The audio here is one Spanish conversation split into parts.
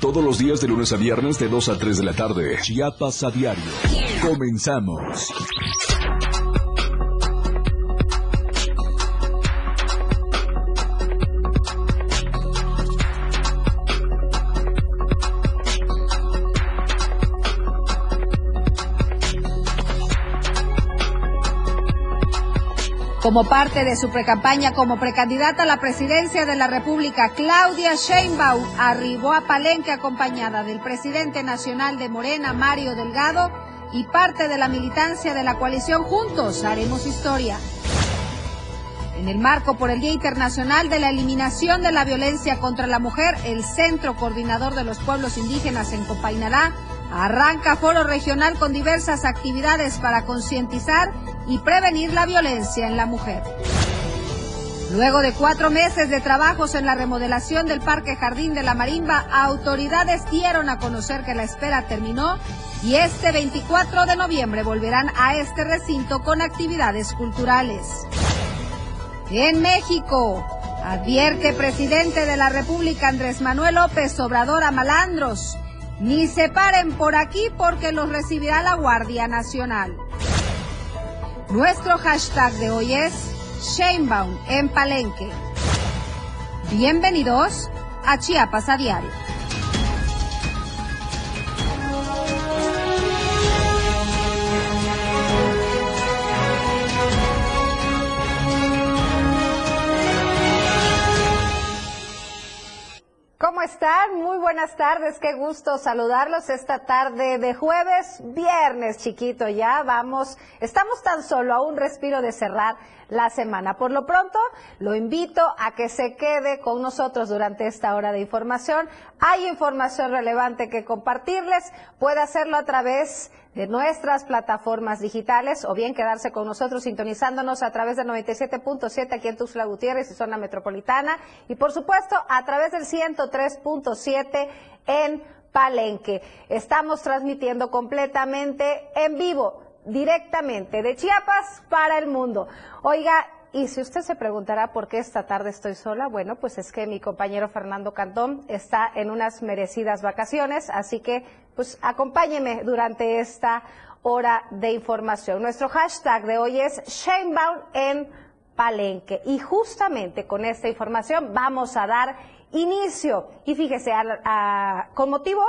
todos los días de lunes a viernes de 2 a 3 de la tarde. Chiapas a diario. Comenzamos. Como parte de su precampaña como precandidata a la presidencia de la República, Claudia Sheinbaum arribó a Palenque acompañada del presidente nacional de Morena, Mario Delgado, y parte de la militancia de la coalición Juntos Haremos Historia. En el marco por el Día Internacional de la Eliminación de la Violencia contra la Mujer, el Centro Coordinador de los Pueblos Indígenas en Copainalá arranca foro regional con diversas actividades para concientizar y prevenir la violencia en la mujer. Luego de cuatro meses de trabajos en la remodelación del Parque Jardín de la Marimba, autoridades dieron a conocer que la espera terminó y este 24 de noviembre volverán a este recinto con actividades culturales. En México, advierte presidente de la República Andrés Manuel López Obrador a malandros. Ni se paren por aquí porque los recibirá la Guardia Nacional. Nuestro hashtag de hoy es Shamebound en Palenque. Bienvenidos a Chiapas a Diario. ¿Cómo están? Muy buenas tardes, qué gusto saludarlos esta tarde de jueves, viernes chiquito, ya vamos, estamos tan solo a un respiro de cerrar la semana. Por lo pronto, lo invito a que se quede con nosotros durante esta hora de información. Hay información relevante que compartirles, puede hacerlo a través de nuestras plataformas digitales o bien quedarse con nosotros sintonizándonos a través del 97.7 aquí en Tuxtla Gutiérrez y zona metropolitana y por supuesto a través del 103.7 en Palenque. Estamos transmitiendo completamente en vivo, directamente de Chiapas para el mundo. Oiga, y si usted se preguntará por qué esta tarde estoy sola, bueno, pues es que mi compañero Fernando Cantón está en unas merecidas vacaciones, así que pues acompáñeme durante esta hora de información. Nuestro hashtag de hoy es Shamebound en Palenque y justamente con esta información vamos a dar inicio y fíjese, con motivo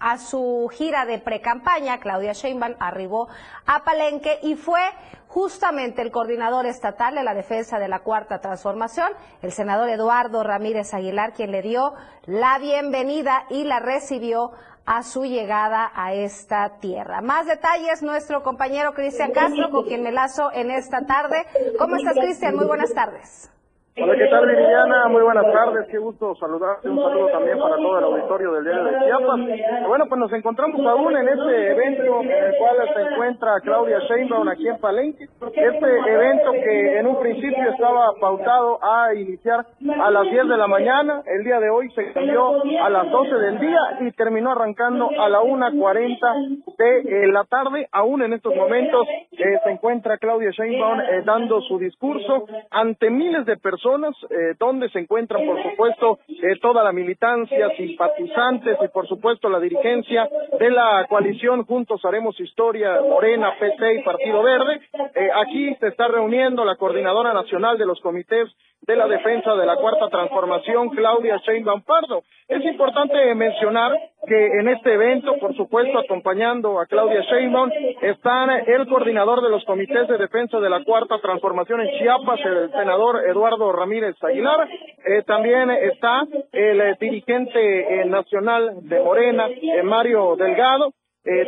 a su gira de precampaña, Claudia Sheinbaum arribó a Palenque y fue justamente el coordinador estatal de la defensa de la Cuarta Transformación, el senador Eduardo Ramírez Aguilar, quien le dio la bienvenida y la recibió a su llegada a esta tierra. Más detalles, nuestro compañero Cristian Castro, con quien me lazo en esta tarde. ¿Cómo estás, Cristian? Muy buenas tardes. Hola, ¿qué tal, Liliana? Muy buenas tardes, qué gusto saludarte. Un saludo también para todo el auditorio del Diario de Chiapas. Bueno, pues nos encontramos aún en este evento en el cual se encuentra Claudia Sheinbaum aquí en Palenque. Este evento que en un principio estaba pautado a iniciar a las 10 de la mañana, el día de hoy se cambió a las 12 del día y terminó arrancando a la 1.40 de eh, la tarde. Aún en estos momentos eh, se encuentra Claudia Sheinbaum eh, dando su discurso ante miles de personas eh, donde se encuentran, por supuesto, eh, toda la militancia, simpatizantes y, por supuesto, la dirigencia de la coalición Juntos Haremos Historia, Morena, PT y Partido Verde. Eh, aquí se está reuniendo la coordinadora nacional de los comités de la defensa de la cuarta transformación, Claudia Sheinbaum Pardo. Es importante mencionar que en este evento, por supuesto, acompañando a Claudia Sheinbaum, están el coordinador de los comités de defensa de la cuarta transformación en Chiapas, el senador Eduardo Ramírez Aguilar. Eh, también está el eh, dirigente eh, nacional de Morena, Mario Delgado.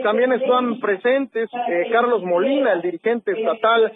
también están presentes Carlos Molina, el dirigente estatal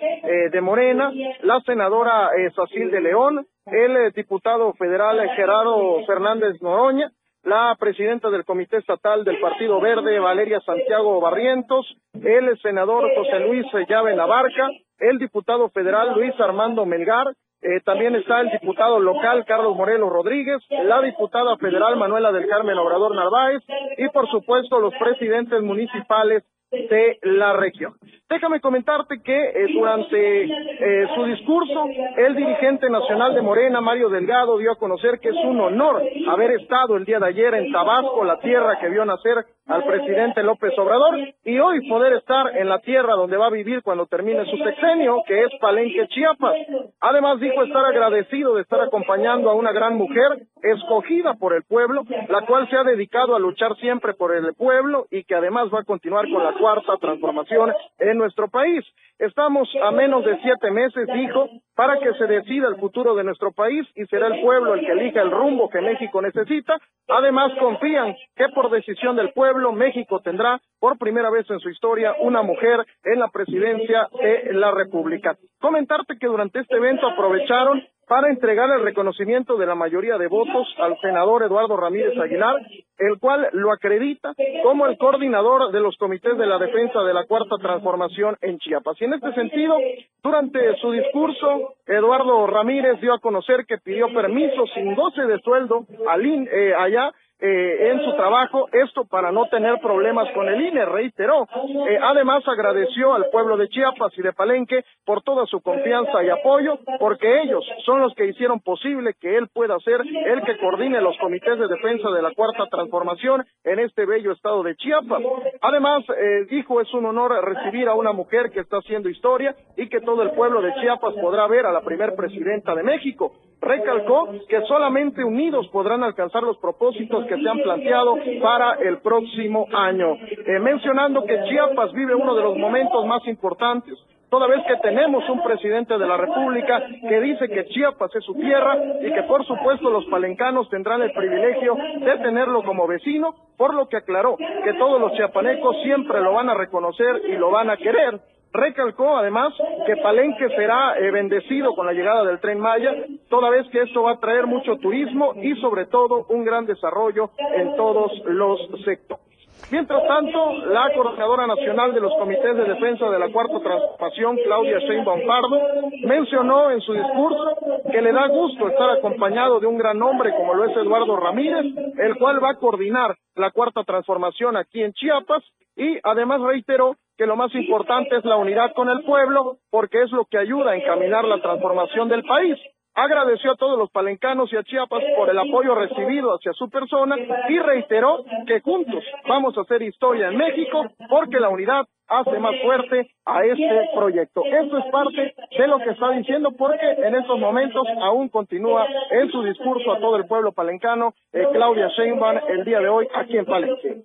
de Morena, la senadora Sacil de León, el diputado federal Gerardo Fernández Noroña, la presidenta del Comité Estatal del Partido Verde, Valeria Santiago Barrientos, el senador José Luis Llave Navarca, el diputado federal Luis Armando Melgar, eh, también está el diputado local Carlos Morelos Rodríguez, la diputada federal Manuela del Carmen Obrador Narváez y por supuesto los presidentes municipales de la región. Déjame comentarte que eh, durante eh, su discurso, el dirigente nacional de Morena, Mario Delgado, dio a conocer que es un honor haber estado el día de ayer en Tabasco, la tierra que vio nacer al presidente López Obrador, y hoy poder estar en la tierra donde va a vivir cuando termine su sexenio, que es Palenque, Chiapas. Además dijo estar agradecido de estar acompañando a una gran mujer escogida por el pueblo, la cual se ha dedicado a luchar siempre por el pueblo y que además va a continuar con la cuarta transformación en nuestro país. Estamos a menos de siete meses, dijo, para que se decida el futuro de nuestro país y será el pueblo el que elija el rumbo que México necesita. Además, confían que por decisión del pueblo, México tendrá por primera vez en su historia una mujer en la presidencia de la República. Comentarte que durante este evento aprovecharon para entregar el reconocimiento de la mayoría de votos al senador Eduardo Ramírez Aguilar, el cual lo acredita como el coordinador de los comités de la defensa de la cuarta transformación en Chiapas. Y en este sentido, durante su discurso, Eduardo Ramírez dio a conocer que pidió permiso sin goce de sueldo al eh, allá eh, en su trabajo, esto para no tener problemas con el INE, reiteró. Eh, además, agradeció al pueblo de Chiapas y de Palenque por toda su confianza y apoyo, porque ellos son los que hicieron posible que él pueda ser el que coordine los comités de defensa de la Cuarta Transformación en este bello estado de Chiapas. Además, eh, dijo, es un honor recibir a una mujer que está haciendo historia y que todo el pueblo de Chiapas podrá ver a la primer presidenta de México. Recalcó que solamente unidos podrán alcanzar los propósitos que se han planteado para el próximo año, eh, mencionando que Chiapas vive uno de los momentos más importantes toda vez que tenemos un presidente de la República que dice que Chiapas es su tierra y que por supuesto los palencanos tendrán el privilegio de tenerlo como vecino, por lo que aclaró que todos los chiapanecos siempre lo van a reconocer y lo van a querer. Recalcó además que Palenque será eh, bendecido con la llegada del tren Maya, toda vez que esto va a traer mucho turismo y sobre todo un gran desarrollo en todos los sectores. Mientras tanto, la coordinadora nacional de los comités de defensa de la cuarta transformación, Claudia Sheinbaum Pardo, mencionó en su discurso que le da gusto estar acompañado de un gran hombre como lo es Eduardo Ramírez, el cual va a coordinar la cuarta transformación aquí en Chiapas y además reiteró que lo más importante es la unidad con el pueblo porque es lo que ayuda a encaminar la transformación del país agradeció a todos los palencanos y a Chiapas por el apoyo recibido hacia su persona y reiteró que juntos vamos a hacer historia en México porque la unidad hace más fuerte a este proyecto. Esto es parte de lo que está diciendo porque en estos momentos aún continúa en su discurso a todo el pueblo palencano eh, Claudia Sheinbaum el día de hoy aquí en Palenque.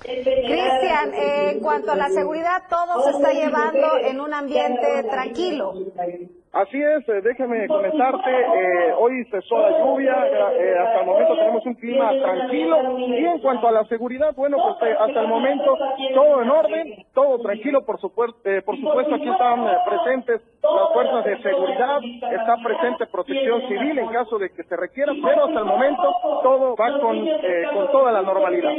Cristian, en cuanto a la seguridad, todo se está llevando en un ambiente tranquilo. Así es, eh, déjame comentarte, eh, hoy cesó la lluvia, eh, hasta el momento tenemos un clima tranquilo y en cuanto a la seguridad, bueno, pues hasta el momento todo en orden, todo tranquilo, por supuesto, por supuesto aquí están presentes las fuerzas de seguridad, está presente protección civil en caso de que se requiera, pero hasta el momento todo va con, con toda la normalidad.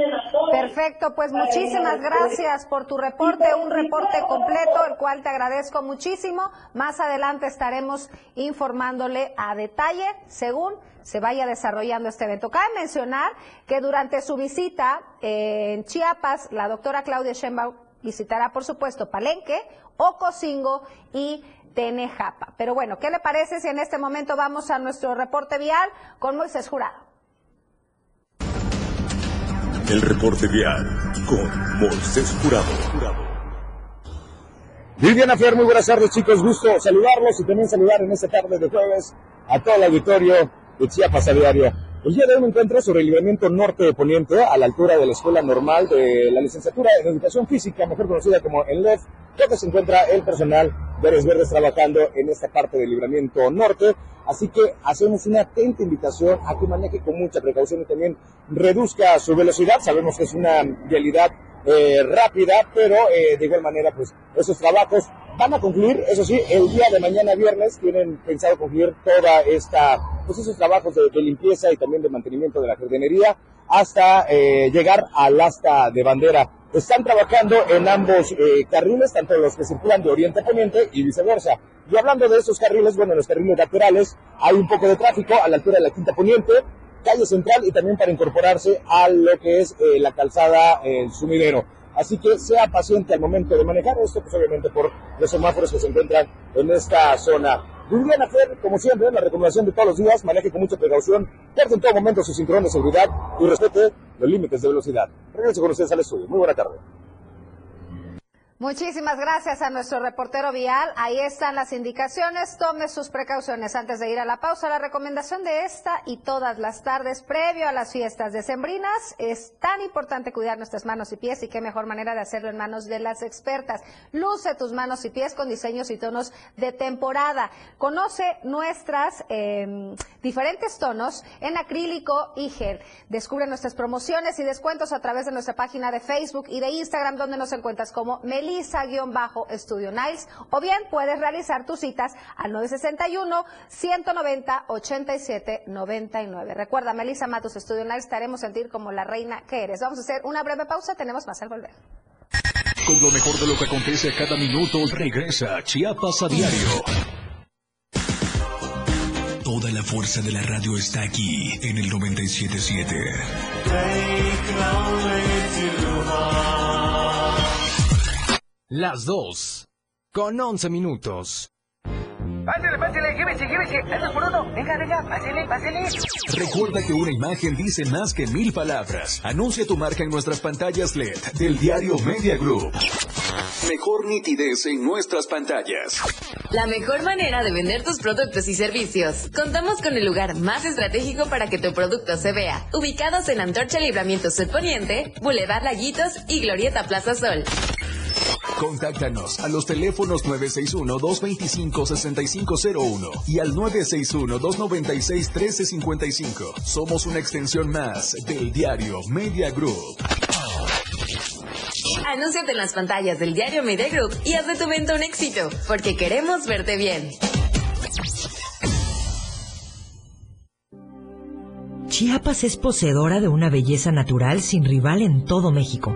Perfecto, pues muchísimas gracias por tu reporte, un reporte completo, el cual te agradezco muchísimo. Más adelante estaremos informándole a detalle según se vaya desarrollando este evento. Cabe mencionar que durante su visita en Chiapas, la doctora Claudia Sheinbaum visitará, por supuesto, Palenque, Ocosingo y Tenejapa. Pero bueno, ¿qué le parece si en este momento vamos a nuestro reporte vial con Moisés Jurado? El reporte vial con Moisés Jurado. Viviana Fer, muy buenas tardes chicos, gusto saludarlos y también saludar en esta tarde de jueves a todo el auditorio de Chiapas a diario. El día de hoy me encuentro sobre el libramiento norte de Poniente, a la altura de la Escuela Normal de la Licenciatura en Educación Física, mejor conocida como ENLEF, donde se encuentra el personal de Ares Verdes trabajando en esta parte del libramiento norte. Así que hacemos una atenta invitación a que maneje con mucha precaución y también reduzca su velocidad. Sabemos que es una realidad eh, rápida, pero eh, de igual manera, pues esos trabajos van a concluir, eso sí, el día de mañana viernes tienen pensado concluir toda esta, pues esos trabajos de, limpieza y también de mantenimiento de la jardinería hasta eh, llegar al asta de bandera. Están trabajando en ambos carriles, tanto los que circulan de oriente a poniente y viceversa. Y hablando de esos carriles, bueno, en los carriles laterales hay un poco de tráfico a la altura de la quinta poniente, calle central y también para incorporarse a lo que es eh, la calzada El Sumidero. así que sea paciente al momento de manejar esto, pues obviamente por los semáforos que se encuentran en esta zona. Viviana Fer, como siempre, la recomendación de todos los días, maneje con mucha precaución, porte en todo momento su cinturón de seguridad y respete los límites de velocidad. Regreso con ustedes al estudio. Muy buena tarde. Muchísimas gracias a nuestro reportero vial. Ahí están las indicaciones. Tome sus precauciones antes de ir a la pausa. La recomendación de esta y todas las tardes previo a las fiestas decembrinas es tan importante cuidar nuestras manos y pies y qué mejor manera de hacerlo en manos de las expertas. Luce tus manos y pies con diseños y tonos de temporada. Conoce nuestras eh, diferentes tonos en acrílico y gel. Descubre nuestras promociones y descuentos a través de nuestra página de Facebook y de Instagram donde nos encuentras como Meli Melissa-Estudio Niles o bien puedes realizar tus citas al 961-190-8799. Recuerda, Melissa Matos Estudio Niles, te haremos sentir como la reina que eres. Vamos a hacer una breve pausa, tenemos más al volver. Con lo mejor de lo que acontece cada minuto, regresa Chiapas a diario. Toda la fuerza de la radio está aquí en el 977. Las dos, con once minutos. Pásale, pásale, llévese, llévese. Eso por uno. Venga, venga, pásale, pásale. Recuerda que una imagen dice más que mil palabras. Anuncia tu marca en nuestras pantallas LED del diario Media Group. Mejor nitidez en nuestras pantallas. La mejor manera de vender tus productos y servicios. Contamos con el lugar más estratégico para que tu producto se vea. Ubicados en Antorcha Libramiento Poniente, Boulevard Laguitos y Glorieta Plaza Sol. Contáctanos a los teléfonos 961-225-6501 y al 961-296-1355. Somos una extensión más del diario Media Group. Anúnciate en las pantallas del diario Media Group y haz de tu venta un éxito, porque queremos verte bien. Chiapas es poseedora de una belleza natural sin rival en todo México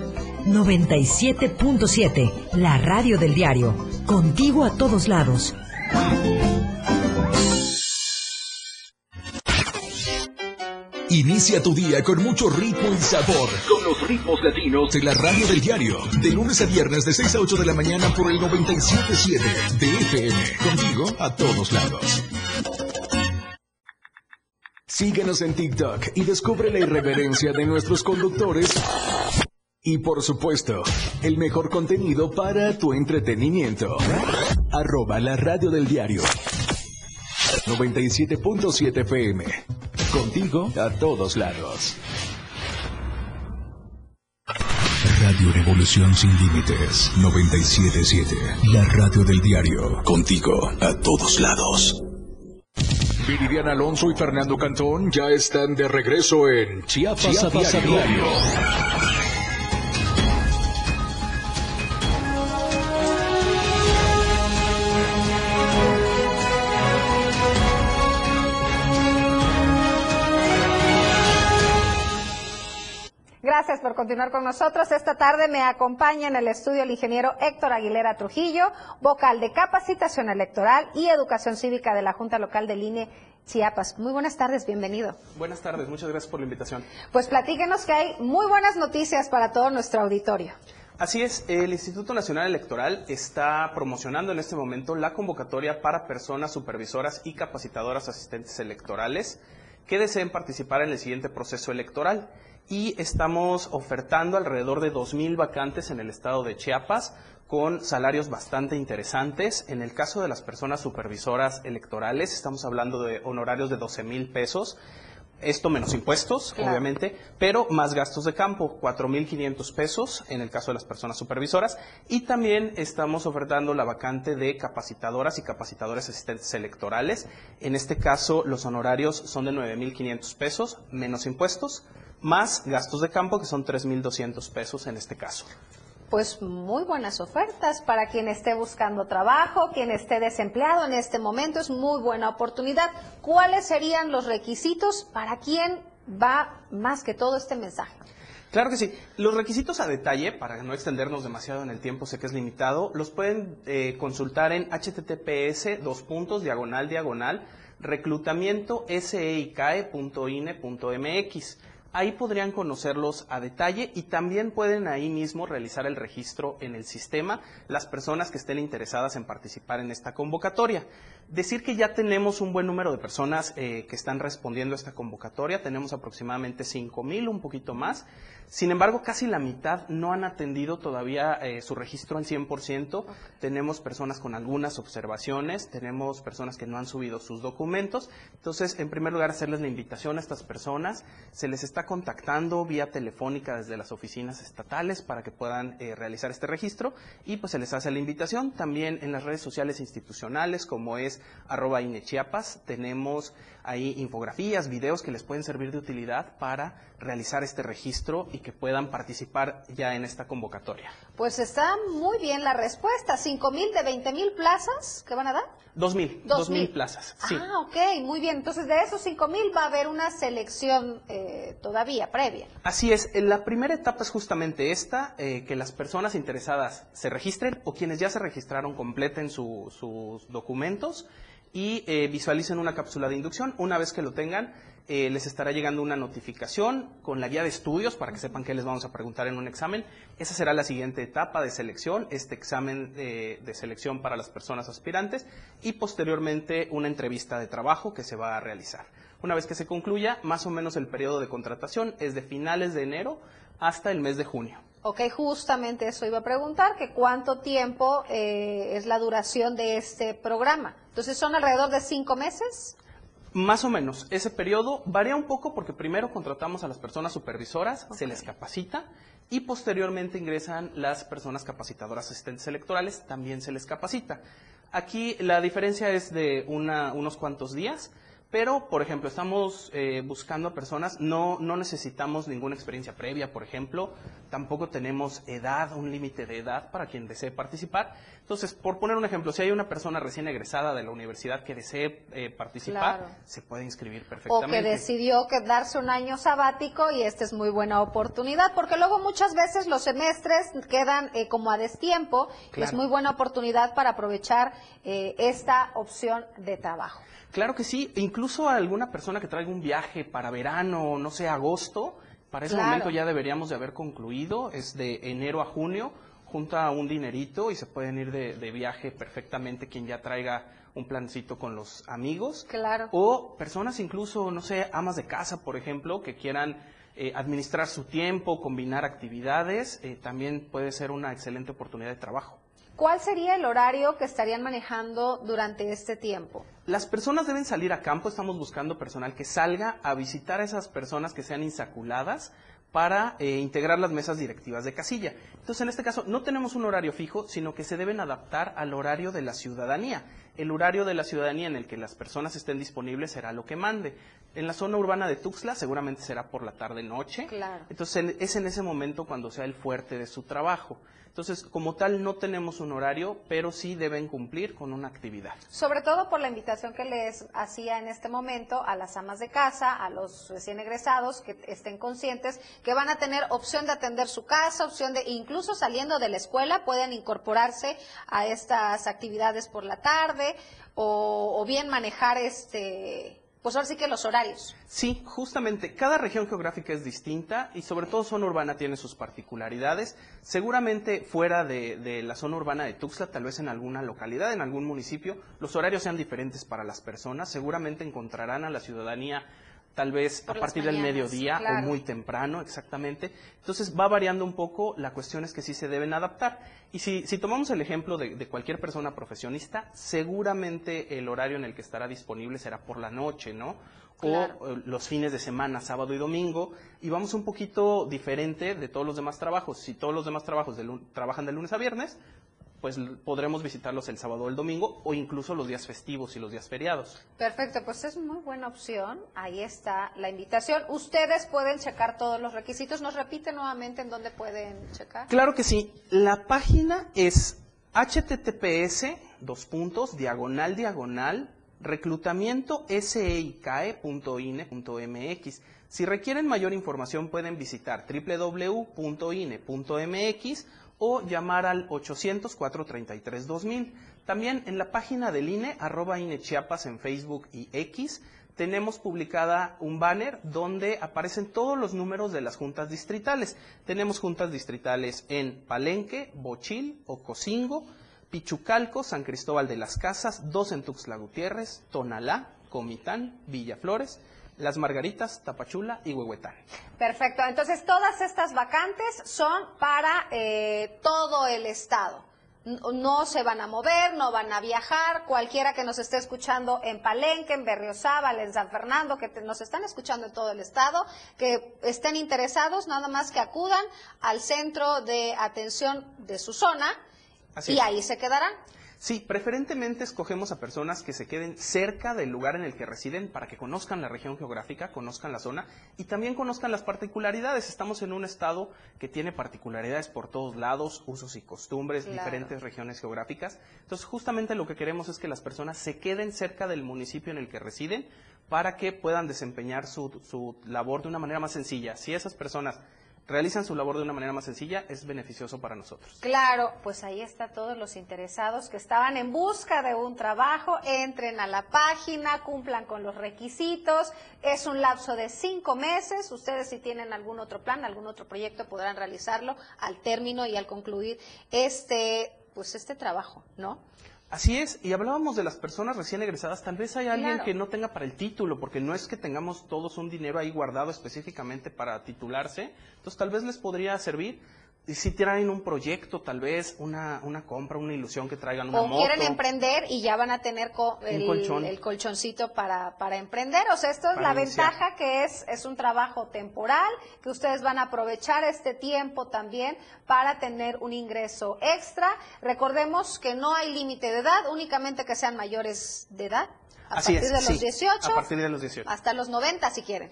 97.7, la radio del diario. Contigo a todos lados. Inicia tu día con mucho ritmo y sabor. Con los ritmos latinos de la radio del diario. De lunes a viernes de 6 a 8 de la mañana por el 97.7 de FM. Contigo a todos lados. Síguenos en TikTok y descubre la irreverencia de nuestros conductores y por supuesto, el mejor contenido para tu entretenimiento. Arroba la radio del diario. 97.7 FM. Contigo a todos lados. Radio Revolución Sin Límites. 97.7. La radio del diario. Contigo a todos lados. Viridiana Alonso y Fernando Cantón ya están de regreso en Chiapas, A diario. Gracias por continuar con nosotros. Esta tarde me acompaña en el estudio el ingeniero Héctor Aguilera Trujillo, vocal de capacitación electoral y educación cívica de la Junta Local del INE Chiapas. Muy buenas tardes, bienvenido. Buenas tardes, muchas gracias por la invitación. Pues platíquenos que hay muy buenas noticias para todo nuestro auditorio. Así es, el Instituto Nacional Electoral está promocionando en este momento la convocatoria para personas supervisoras y capacitadoras asistentes electorales que deseen participar en el siguiente proceso electoral y estamos ofertando alrededor de 2.000 vacantes en el estado de Chiapas con salarios bastante interesantes. En el caso de las personas supervisoras electorales, estamos hablando de honorarios de 12 mil pesos. Esto menos impuestos, obviamente, pero más gastos de campo, 4.500 pesos en el caso de las personas supervisoras. Y también estamos ofertando la vacante de capacitadoras y capacitadores asistentes electorales. En este caso, los honorarios son de 9.500 pesos, menos impuestos más gastos de campo que son 3.200 pesos en este caso pues muy buenas ofertas para quien esté buscando trabajo, quien esté desempleado en este momento, es muy buena oportunidad. ¿Cuáles serían los requisitos para quien va más que todo este mensaje? Claro que sí. Los requisitos a detalle, para no extendernos demasiado en el tiempo, sé que es limitado, los pueden eh, consultar en https dos puntos diagonal diagonal reclutamiento Ahí podrían conocerlos a detalle y también pueden ahí mismo realizar el registro en el sistema las personas que estén interesadas en participar en esta convocatoria. Decir que ya tenemos un buen número de personas eh, que están respondiendo a esta convocatoria, tenemos aproximadamente 5 mil, un poquito más. Sin embargo, casi la mitad no han atendido todavía eh, su registro en 100%. Tenemos personas con algunas observaciones, tenemos personas que no han subido sus documentos. Entonces, en primer lugar, hacerles la invitación a estas personas. Se les está contactando vía telefónica desde las oficinas estatales para que puedan eh, realizar este registro y pues se les hace la invitación. También en las redes sociales institucionales como es arroba inechiapas tenemos ahí infografías, videos que les pueden servir de utilidad para realizar este registro y que puedan participar ya en esta convocatoria. Pues está muy bien la respuesta. ¿Cinco mil de 20 mil plazas que van a dar? Dos mil, dos, mil plazas. Sí. Ah, ok, muy bien. Entonces de esos cinco mil va a haber una selección eh, todavía previa. Así es. La primera etapa es justamente esta, eh, que las personas interesadas se registren o quienes ya se registraron completen sus documentos y eh, visualicen una cápsula de inducción. Una vez que lo tengan, eh, les estará llegando una notificación con la guía de estudios para que sepan qué les vamos a preguntar en un examen. Esa será la siguiente etapa de selección, este examen eh, de selección para las personas aspirantes y posteriormente una entrevista de trabajo que se va a realizar. Una vez que se concluya, más o menos el periodo de contratación es de finales de enero hasta el mes de junio. Ok, justamente eso iba a preguntar, que cuánto tiempo eh, es la duración de este programa. Entonces, ¿son alrededor de cinco meses? Más o menos. Ese periodo varía un poco porque primero contratamos a las personas supervisoras, se les capacita y posteriormente ingresan las personas capacitadoras asistentes electorales, también se les capacita. Aquí la diferencia es de unos cuantos días. Pero, por ejemplo, estamos eh, buscando a personas, no, no necesitamos ninguna experiencia previa, por ejemplo, tampoco tenemos edad, un límite de edad para quien desee participar. Entonces, por poner un ejemplo, si hay una persona recién egresada de la universidad que desee eh, participar, se puede inscribir perfectamente. O que decidió quedarse un año sabático y esta es muy buena oportunidad, porque luego muchas veces los semestres quedan eh, como a destiempo y es muy buena oportunidad para aprovechar esta opción de trabajo. Claro que sí, incluso alguna persona que traiga un viaje para verano, no sé, agosto, para ese momento ya deberíamos de haber concluido, es de enero a junio, junta un dinerito y se pueden ir de, viaje perfectamente quien ya traiga un plancito con los amigos. Claro. O personas incluso, no sé, amas de casa, por ejemplo, que quieran eh, administrar su tiempo, combinar actividades, eh, también puede ser una excelente oportunidad de trabajo. ¿Cuál sería el horario que estarían manejando durante este tiempo? Las personas deben salir a campo, estamos buscando personal que salga a visitar a esas personas que sean insaculadas para eh, integrar las mesas directivas de casilla. Entonces, en este caso, no tenemos un horario fijo, sino que se deben adaptar al horario de la ciudadanía. El horario de la ciudadanía en el que las personas estén disponibles será lo que mande. En la zona urbana de Tuxtla seguramente será por la tarde-noche. Claro. Entonces, es en ese momento cuando sea el fuerte de su trabajo. Entonces, como tal, no tenemos un horario, pero sí deben cumplir con una actividad. Sobre todo por la invitación que les hacía en este momento a las amas de casa, a los recién egresados, que estén conscientes que van a tener opción de atender su casa, opción de, incluso saliendo de la escuela, pueden incorporarse a estas actividades por la tarde o, o bien manejar este pues ahora sí que los horarios. Sí, justamente, cada región geográfica es distinta y sobre todo zona urbana tiene sus particularidades. Seguramente fuera de, de, la zona urbana de Tuxtla, tal vez en alguna localidad, en algún municipio, los horarios sean diferentes para las personas. Seguramente encontrarán a la ciudadanía tal vez a partir del mediodía o muy temprano, exactamente. Entonces va variando un poco, la cuestión es que sí se deben adaptar. Y si, si tomamos el ejemplo de, de, cualquier persona profesionista, seguramente el horario en el que estará disponible será por la noche, ¿no? O eh, los fines de semana, sábado y domingo, y vamos un poquito diferente de todos los demás trabajos. Si todos los demás trabajos de, trabajan de lunes a viernes, pues podremos visitarlos el sábado o el domingo o incluso los días festivos y los días feriados. Perfecto, pues es muy buena opción. Ahí está la invitación. Ustedes pueden checar todos los requisitos. ¿Nos repite nuevamente en dónde pueden checar? Claro que sí. La página es https dos puntos diagonal diagonal reclutamiento mx Si requieren mayor información pueden visitar www.ine.mx o llamar al 800-433-2000. También en la página del INE, arroba INE Chiapas en Facebook y X, tenemos publicada un banner donde aparecen todos los números de las juntas distritales. Tenemos juntas distritales en Palenque, Bochil, Ocosingo, Pichucalco, San Cristóbal de las Casas, dos en Tuxtla Gutiérrez, Tonalá, Comitán, Villaflores, las Margaritas, Tapachula y Huehuetán. Perfecto. Entonces, todas estas vacantes son para eh, todo el estado. No se van a mover, no van a viajar. Cualquiera que nos esté escuchando en Palenque, en Berriozábal, en San Fernando, que nos están escuchando en todo el estado, que estén interesados, nada más que acudan al centro de atención de su zona y ahí se quedarán. Sí, preferentemente escogemos a personas que se queden cerca del lugar en el que residen para que conozcan la región geográfica, conozcan la zona y también conozcan las particularidades. Estamos en un estado que tiene particularidades por todos lados, usos y costumbres, diferentes regiones geográficas. Entonces, justamente lo que queremos es que las personas se queden cerca del municipio en el que residen para que puedan desempeñar su, su labor de una manera más sencilla. Si esas personas realizan su labor de una manera más sencilla, es beneficioso para nosotros. Claro, pues ahí está todos los interesados que estaban en busca de un trabajo, entren a la página, cumplan con los requisitos, es un lapso de cinco meses, ustedes si tienen algún otro plan, algún otro proyecto podrán realizarlo al término y al concluir este, pues este trabajo, ¿no? Así es, y hablábamos de las personas recién egresadas, tal vez hay alguien que no tenga para el título, porque no es que tengamos todos un dinero ahí guardado específicamente para titularse, entonces tal vez les podría servir y si tienen un proyecto, tal vez una, una compra, una ilusión que traigan una o quieren emprender y ya van a tener el, colchoncito para, para emprender. O sea, esto es la ventaja que es, es un trabajo temporal, que ustedes van a aprovechar este tiempo también para tener un ingreso extra. Recordemos que no hay límite de edad, únicamente que sean mayores de edad. A partir de los 18. A partir de los 18. Hasta los 90 si quieren.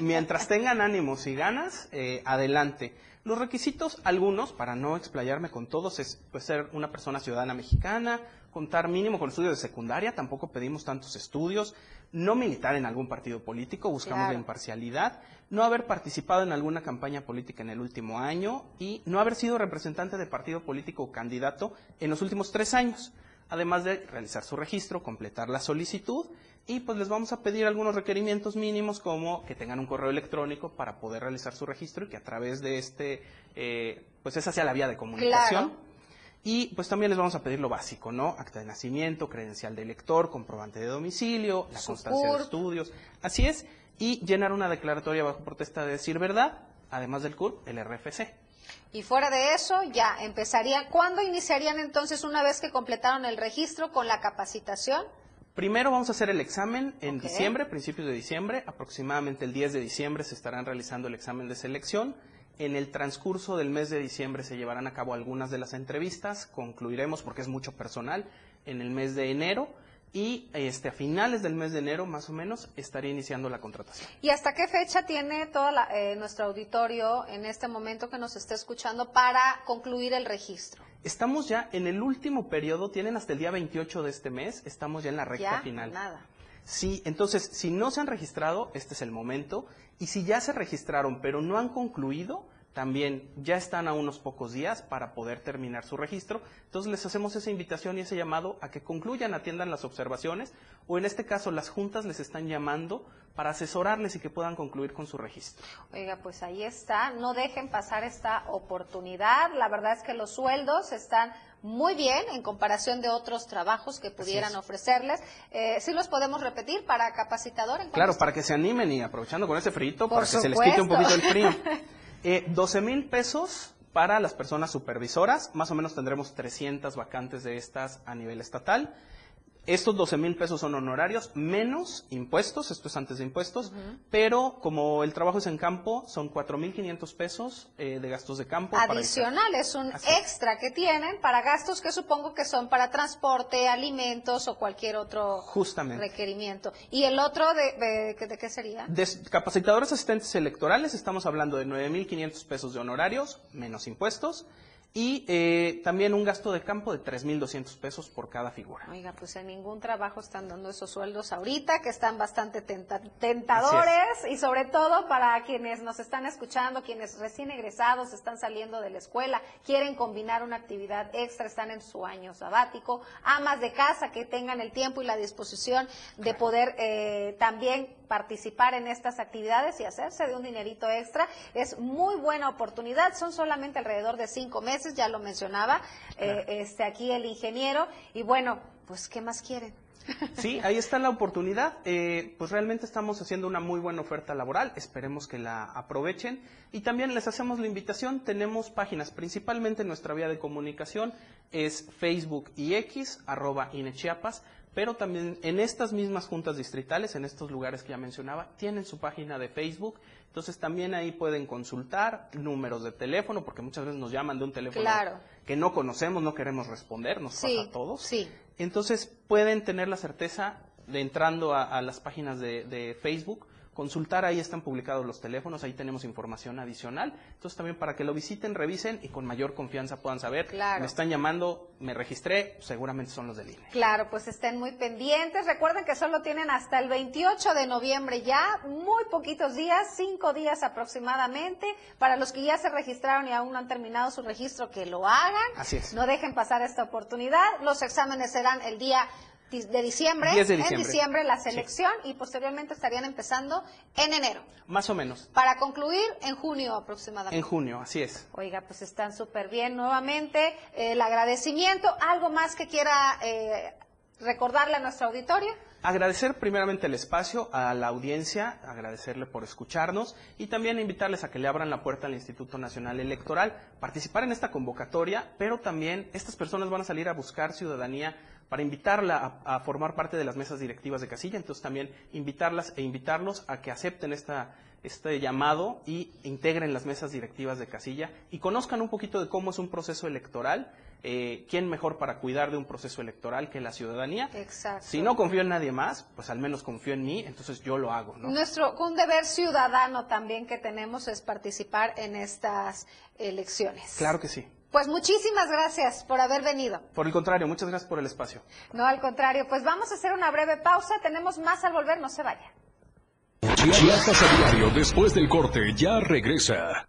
Mientras tengan ánimos y ganas, eh, adelante. Los requisitos, algunos, para no explayarme con todos, es pues, ser una persona ciudadana mexicana, contar mínimo con estudios de secundaria, tampoco pedimos tantos estudios, no militar en algún partido político, buscamos la imparcialidad, no haber participado en alguna campaña política en el último año y no haber sido representante de partido político o candidato en los últimos tres años, además de realizar su registro, completar la solicitud y pues les vamos a pedir algunos requerimientos mínimos como que tengan un correo electrónico para poder realizar su registro y que a través de este, eh, pues esa sea la vía de comunicación. Y pues también les vamos a pedir lo básico, ¿no? Acta de nacimiento, credencial de elector, comprobante de domicilio, la constancia de estudios. Así es. Y llenar una declaratoria bajo protesta de decir verdad, además del CURP, el RFC. Y fuera de eso, ya empezarían. ¿Cuándo iniciarían entonces, una vez que completaron el registro, con la capacitación? Primero vamos a hacer el examen en diciembre, principios de diciembre, aproximadamente el 10 de diciembre se estarán realizando el examen de selección. En el transcurso del mes de diciembre se llevarán a cabo algunas de las entrevistas, concluiremos porque es mucho personal en el mes de enero y este, a finales del mes de enero más o menos estaría iniciando la contratación. ¿Y hasta qué fecha tiene todo eh, nuestro auditorio en este momento que nos esté escuchando para concluir el registro? Estamos ya en el último periodo, tienen hasta el día 28 de este mes, estamos ya en la recta final. Nada. Sí, entonces, si no se han registrado, este es el momento. Y si ya se registraron, pero no han concluido, también ya están a unos pocos días para poder terminar su registro. Entonces les hacemos esa invitación y ese llamado a que concluyan, atiendan las observaciones o en este caso las juntas les están llamando para asesorarles y que puedan concluir con su registro. Oiga, pues ahí está, no dejen pasar esta oportunidad. La verdad es que los sueldos están muy bien en comparación de otros trabajos que pudieran ofrecerles. Eh, ¿Sí los podemos repetir para capacitador? claro, para que se animen y aprovechando con ese frito, para que se les quite un poquito el frío. Eh, 12 mil pesos para las personas supervisoras, más o menos tendremos 300 vacantes de estas a nivel estatal. Estos 12 mil pesos son honorarios menos impuestos, esto es antes de impuestos, pero como el trabajo es en campo, son 4 mil 500 pesos eh, de gastos de campo. Adicional, es un Así extra que tienen para gastos que supongo que son para transporte, alimentos o cualquier otro Justamente. requerimiento. ¿Y el otro de, de- de qué sería? De capacitadores asistentes electorales estamos hablando de 9.500 pesos de honorarios, menos impuestos, y eh, también un gasto de campo de 3.200 pesos por cada figura. Oiga, pues en ningún trabajo están dando esos sueldos ahorita, que están bastante tenta- tentadores y sobre todo para quienes nos están escuchando, quienes recién egresados están saliendo de la escuela, quieren combinar una actividad extra, están en su año sabático, amas de casa que tengan el tiempo y la disposición de poder eh, también participar en estas actividades y hacerse de un dinerito extra. Es muy buena oportunidad, son solamente alrededor de cinco meses, ya lo mencionaba eh, este aquí el ingeniero, y bueno, pues ¿qué más quieren? Sí, ahí está la oportunidad. Eh, pues realmente estamos haciendo una muy buena oferta laboral. Esperemos que la aprovechen. Y también les hacemos la invitación. Tenemos páginas, principalmente nuestra vía de comunicación es Facebook y X, arroba INEChiapas. Pero también en estas mismas juntas distritales, en estos lugares que ya mencionaba, tienen su página de Facebook. Entonces también ahí pueden consultar números de teléfono, porque muchas veces nos llaman de un teléfono Claro. que no conocemos, no queremos responder, nos Sí, pasa a todos. sí. Entonces pueden tener la certeza de entrando a, a las páginas de, de Facebook, consultar, ahí están publicados los teléfonos, ahí tenemos información adicional. Entonces también para que lo visiten, revisen y con mayor confianza puedan saber, Claro. me están llamando, me registré, seguramente son los del INE. Claro, pues estén muy pendientes. Recuerden que solo tienen hasta el 28 de noviembre ya, muy poquitos días, cinco días aproximadamente. Para los que ya se registraron y aún no han terminado su registro, que lo hagan. Así es. No dejen pasar esta oportunidad. Los exámenes serán el día de diciembre, 10 de en diciembre. la Sí. selección y posteriormente estarían empezando en enero Más o menos, para concluir en junio aproximadamente. en junio, así es. Oiga, pues están súper bien nuevamente. el agradecimiento. ¿Algo más que quiera eh, recordarle a nuestro auditorio? Agradecer primeramente el espacio a la audiencia, agradecerle por escucharnos y también invitarles a que le abran la puerta al Instituto Nacional Electoral, participar en esta convocatoria, pero también estas personas van a salir a buscar ciudadanía para invitarla a, formar parte de las mesas directivas de casilla, entonces también invitarlas e invitarlos a que acepten esta, este llamado y integren las mesas directivas de casilla y conozcan un poquito de cómo es un proceso electoral, eh, quién mejor para cuidar de un proceso electoral que la ciudadanía. Exacto. Si no confío en nadie más, pues al menos confío en mí, entonces yo lo hago, ¿no? Nuestro un deber ciudadano también que tenemos es participar en estas elecciones. Claro que sí. Pues muchísimas gracias por haber venido. Por el contrario, muchas gracias por el espacio. No, al contrario, pues vamos a hacer una breve pausa. Tenemos más al volver, no se vayan. Chiapas a diario después del corte ya regresa.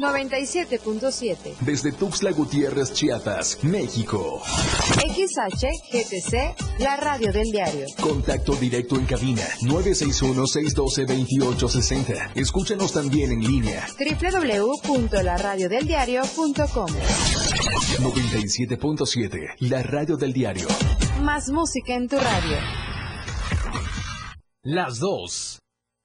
97.7. Desde Tuxtla Gutiérrez, Chiapas, México. XHGTC, la radio del diario. Contacto directo en cabina 961-612-2860. Escúchanos también en línea www.laradiodeldiario.com. 97.7. La radio del diario. Más música en tu radio. Las dos.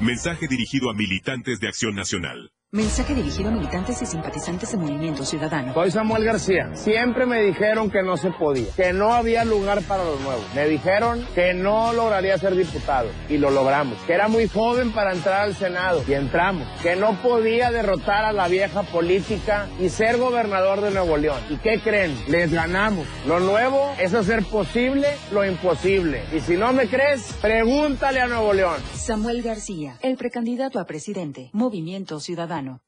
Mensaje dirigido a militantes de Acción Nacional. Mensaje dirigido a militantes y simpatizantes de Movimiento Ciudadano. Soy Samuel García. Siempre me dijeron que no se podía, que no había lugar para los nuevos. Me dijeron que no lograría ser diputado y lo logramos. Que era muy joven para entrar al Senado y entramos. Que no podía derrotar a la vieja política y ser gobernador de Nuevo León. ¿Y qué creen? Les ganamos. Lo nuevo es hacer posible lo imposible. Y si no me crees, pregúntale a Nuevo León. Samuel García, el precandidato a presidente. Movimiento Ciudadano urbano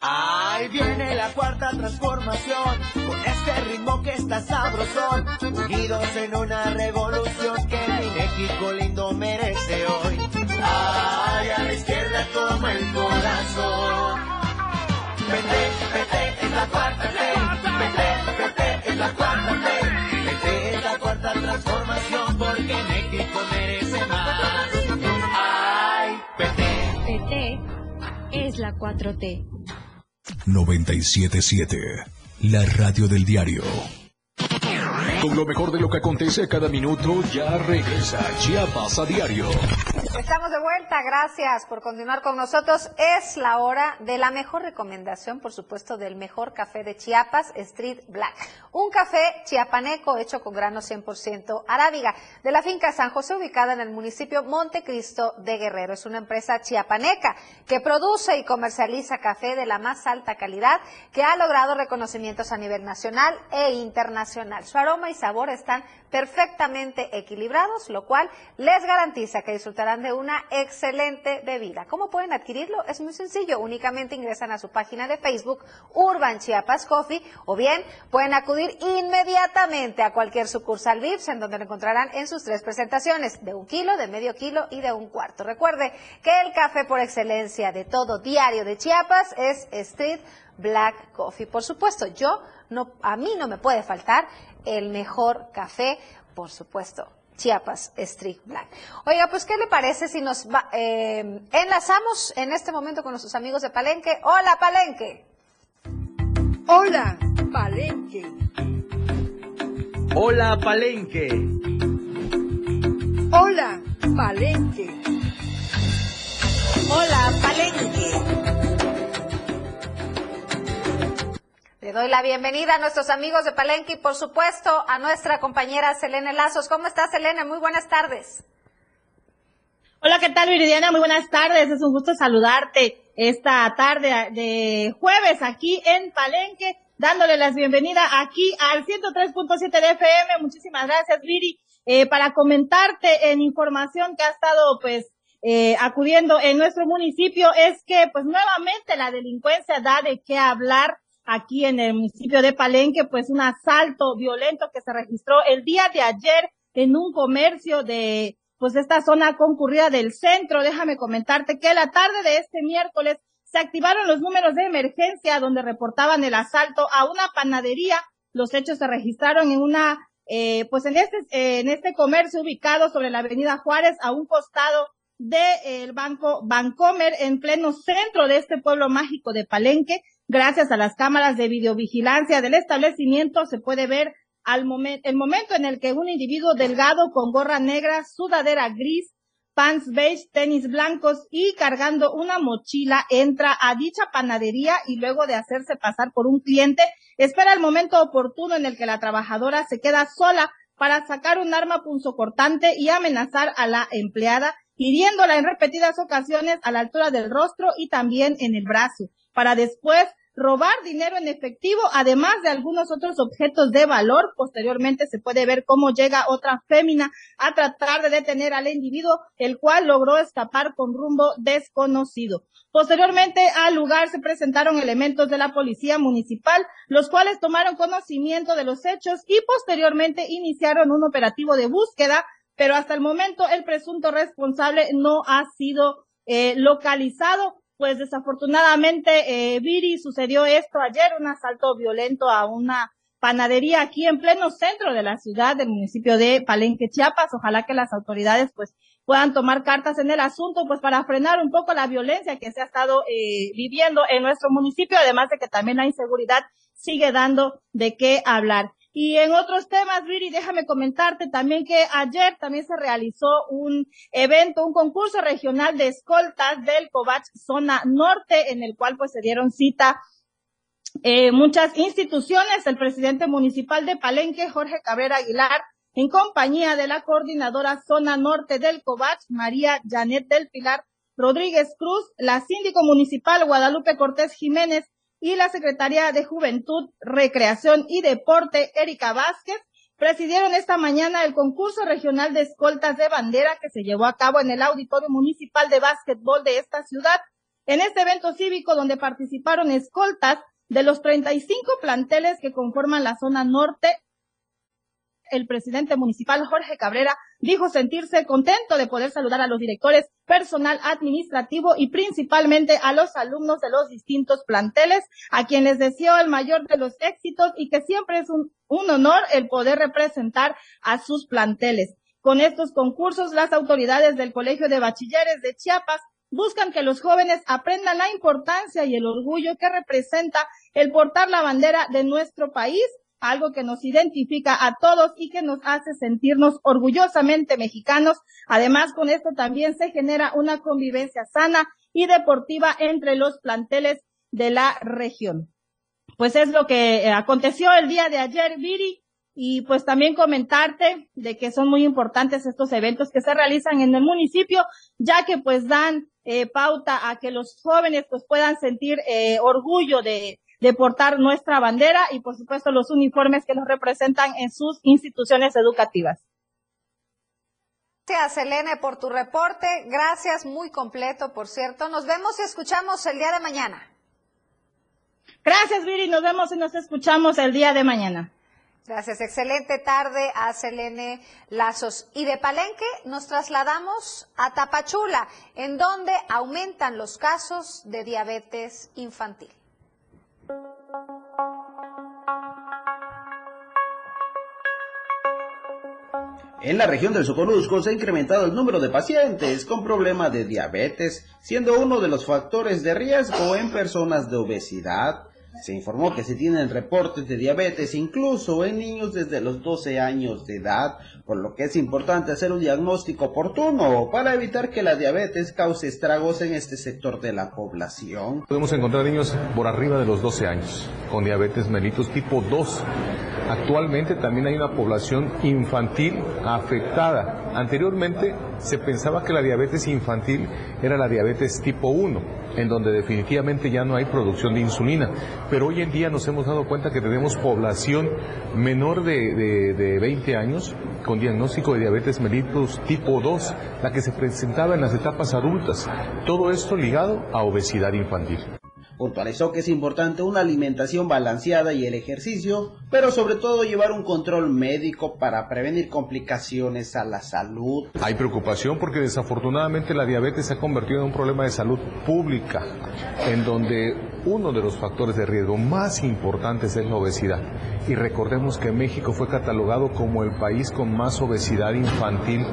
Ahí viene la cuarta transformación, con este ritmo que está sabrosón, unidos en una revolución que México lindo merece hoy. Ay, a la izquierda toma el corazón. Vete, vete, es la cuarta la 4T. 977. La radio del diario. Con lo mejor de lo que acontece cada minuto, ya regresa Chiapas a diario. Estamos de vuelta, gracias por continuar con nosotros. Es la hora de la mejor recomendación, por supuesto, del mejor café de Chiapas, Street Black. Un café chiapaneco hecho con grano 100% arábiga, de la finca San José, ubicada en el municipio Montecristo de Guerrero. Es una empresa chiapaneca que produce y comercializa café de la más alta calidad, que ha logrado reconocimientos a nivel nacional e internacional. Su aroma y sabor están perfectamente equilibrados, lo cual les garantiza que disfrutarán de una excelente bebida. ¿Cómo pueden adquirirlo? Es muy sencillo, únicamente ingresan a su página de Facebook Urban Chiapas Coffee o bien pueden acudir inmediatamente a cualquier sucursal VIPS en donde lo encontrarán en sus tres presentaciones, de un kilo, de medio kilo y de un cuarto. Recuerde que el café por excelencia de todo diario de Chiapas es Street Black Coffee. Por supuesto, yo no, a mí no me puede faltar el mejor café, por supuesto, Chiapas Street Black. Oiga, pues, ¿qué le parece si nos va, eh, enlazamos en este momento con nuestros amigos de Palenque? Hola, Palenque. Hola, Palenque. Hola, Palenque. Hola, Palenque. Hola, Palenque. Le doy la bienvenida a nuestros amigos de Palenque y por supuesto a nuestra compañera Selene Lazos. ¿Cómo estás, Selene? Muy buenas tardes. Hola, ¿qué tal, Viridiana? Muy buenas tardes. Es un gusto saludarte esta tarde de jueves aquí en Palenque, dándole las bienvenidas aquí al 103.7 de FM. Muchísimas gracias, Viri, eh, para comentarte en información que ha estado, pues, eh, acudiendo en nuestro municipio, es que, pues, nuevamente la delincuencia da de qué hablar aquí en el municipio de Palenque, pues un asalto violento que se registró el día de ayer en un comercio de pues esta zona concurrida del centro. Déjame comentarte que la tarde de este miércoles se activaron los números de emergencia donde reportaban el asalto a una panadería. Los hechos se registraron en una, eh, pues en este, en este comercio ubicado sobre la avenida Juárez a un costado del banco Bancomer en pleno centro de este pueblo mágico de Palenque. Gracias a las cámaras de videovigilancia del establecimiento se puede ver al el momento en el que un individuo delgado con gorra negra, sudadera gris, pants beige, tenis blancos y cargando una mochila entra a dicha panadería y luego de hacerse pasar por un cliente, espera el momento oportuno en el que la trabajadora se queda sola para sacar un arma punzocortante y amenazar a la empleada, hiriéndola en repetidas ocasiones a la altura del rostro y también en el brazo para después robar dinero en efectivo, además de algunos otros objetos de valor. Posteriormente se puede ver cómo llega otra fémina a tratar de detener al individuo, el cual logró escapar con rumbo desconocido. Posteriormente al lugar se presentaron elementos de la policía municipal, los cuales tomaron conocimiento de los hechos y posteriormente iniciaron un operativo de búsqueda, pero hasta el momento el presunto responsable no ha sido eh, localizado pues desafortunadamente, eh, Viri, sucedió esto ayer, un asalto violento a una panadería aquí en pleno centro de la ciudad del municipio de Palenque, Chiapas. Ojalá que las autoridades pues puedan tomar cartas en el asunto pues para frenar un poco la violencia que se ha estado eh, viviendo en nuestro municipio, además de que también la inseguridad sigue dando de qué hablar. Y en otros temas, Viri, déjame comentarte también que ayer también se realizó un evento, un concurso regional de escoltas del Covach Zona Norte, en el cual pues se dieron cita eh, muchas instituciones, el presidente municipal de Palenque, Jorge Cabrera Aguilar, en compañía de la coordinadora Zona Norte del Covach, María Janet del Pilar Rodríguez Cruz, la síndico municipal Guadalupe Cortés Jiménez, y la Secretaría de Juventud, Recreación y Deporte, Erika Vázquez, presidieron esta mañana el concurso regional de escoltas de bandera que se llevó a cabo en el Auditorio Municipal de Básquetbol de esta ciudad. En este evento cívico donde participaron escoltas de los 35 planteles que conforman la zona norte el presidente municipal Jorge Cabrera dijo sentirse contento de poder saludar a los directores, personal administrativo y principalmente a los alumnos de los distintos planteles, a quienes deseó el mayor de los éxitos y que siempre es un, un honor el poder representar a sus planteles. Con estos concursos, las autoridades del Colegio de Bachilleres de Chiapas buscan que los jóvenes aprendan la importancia y el orgullo que representa el portar la bandera de nuestro país algo que nos identifica a todos y que nos hace sentirnos orgullosamente mexicanos. Además, con esto también se genera una convivencia sana y deportiva entre los planteles de la región. Pues es lo que eh, aconteció el día de ayer, Viri, y pues también comentarte de que son muy importantes estos eventos que se realizan en el municipio, ya que pues dan eh, pauta a que los jóvenes pues puedan sentir eh, orgullo de, de portar nuestra bandera y por supuesto los uniformes que los representan en sus instituciones educativas. Gracias, Elena, por tu reporte. Gracias, muy completo, por cierto. Nos vemos y escuchamos el día de mañana. Gracias, Viri. Nos vemos y nos escuchamos el día de mañana. Gracias. Excelente tarde a Selene Lazos. Y de Palenque nos trasladamos a Tapachula, en donde aumentan los casos de diabetes infantil. En la región del Soconusco se ha incrementado el número de pacientes con problemas de diabetes, siendo uno de los factores de riesgo en personas de obesidad. Se informó que se tienen reportes de diabetes incluso en niños desde los 12 años de edad, por lo que es importante hacer un diagnóstico oportuno para evitar que la diabetes cause estragos en este sector de la población. Podemos encontrar niños por arriba de los 12 años con diabetes mellitus tipo 2. Actualmente también hay una población infantil afectada. Anteriormente se pensaba que la diabetes infantil era la diabetes tipo 1, en donde definitivamente ya no hay producción de insulina. Pero hoy en día nos hemos dado cuenta que tenemos población menor de, de, 20 años con diagnóstico de diabetes mellitus tipo 2, la que se presentaba en las etapas adultas. Todo esto ligado a obesidad infantil. Puntualizó que es importante una alimentación balanceada y el ejercicio, pero sobre todo llevar un control médico para prevenir complicaciones a la salud. Hay preocupación porque desafortunadamente la diabetes se ha convertido en un problema de salud pública, en donde uno de los factores de riesgo más importantes es la obesidad. Y recordemos que México fue catalogado como el país con más obesidad infantil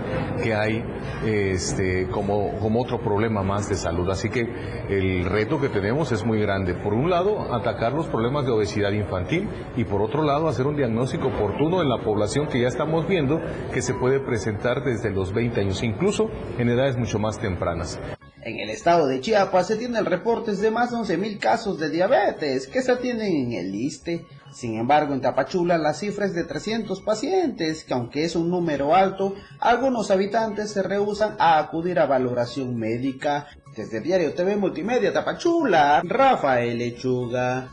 que hay este, como, como otro problema más de salud. Así que el reto que tenemos es muy grande. Por un lado, atacar los problemas de obesidad infantil y por otro lado, hacer un diagnóstico oportuno en la población que ya estamos viendo que se puede presentar desde los 20 años, incluso en edades mucho más tempranas. En el estado de Chiapas se tienen reportes de más de 11.000 casos de diabetes que se atienden en el ISTE. Sin embargo, en Tapachula la cifra es de 300 pacientes, que aunque es un número alto, algunos habitantes se rehusan a acudir a valoración médica. Desde Diario TV Multimedia Tapachula, Rafael Lechuga.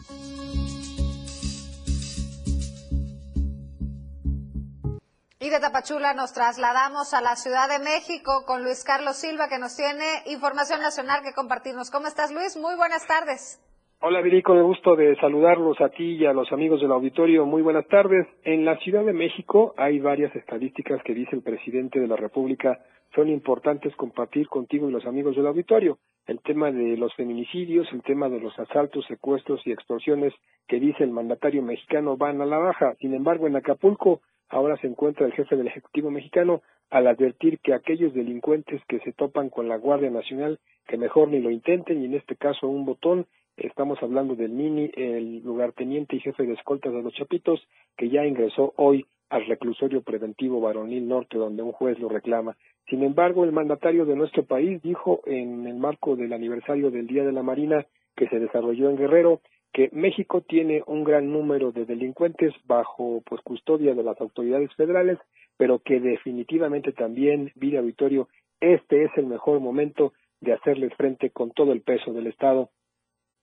De Tapachula nos trasladamos a la Ciudad de México con Luis Carlos Silva, que nos tiene información nacional que compartirnos. ¿Cómo estás, Luis? Muy buenas tardes. Hola, Virico, de gusto de saludarlos a ti y a los amigos del auditorio. Muy buenas tardes. En la Ciudad de México hay varias estadísticas que dice el presidente de la República son importantes compartir contigo y los amigos del auditorio. El tema de los feminicidios, el tema de los asaltos, secuestros y extorsiones que dice el mandatario mexicano van a la baja. Sin embargo, en Acapulco ahora se encuentra el jefe del Ejecutivo mexicano al advertir que aquellos delincuentes que se topan con la Guardia Nacional que mejor ni lo intenten y en este caso un botón estamos hablando del Mini, el lugarteniente y jefe de escoltas de los Chapitos que ya ingresó hoy al reclusorio preventivo varonil norte donde un juez lo reclama. Sin embargo, el mandatario de nuestro país dijo en el marco del aniversario del Día de la Marina que se desarrolló en Guerrero que México tiene un gran número de delincuentes bajo pues custodia de las autoridades federales, pero que definitivamente también, Villa Auditorio, este es el mejor momento de hacerles frente con todo el peso del Estado.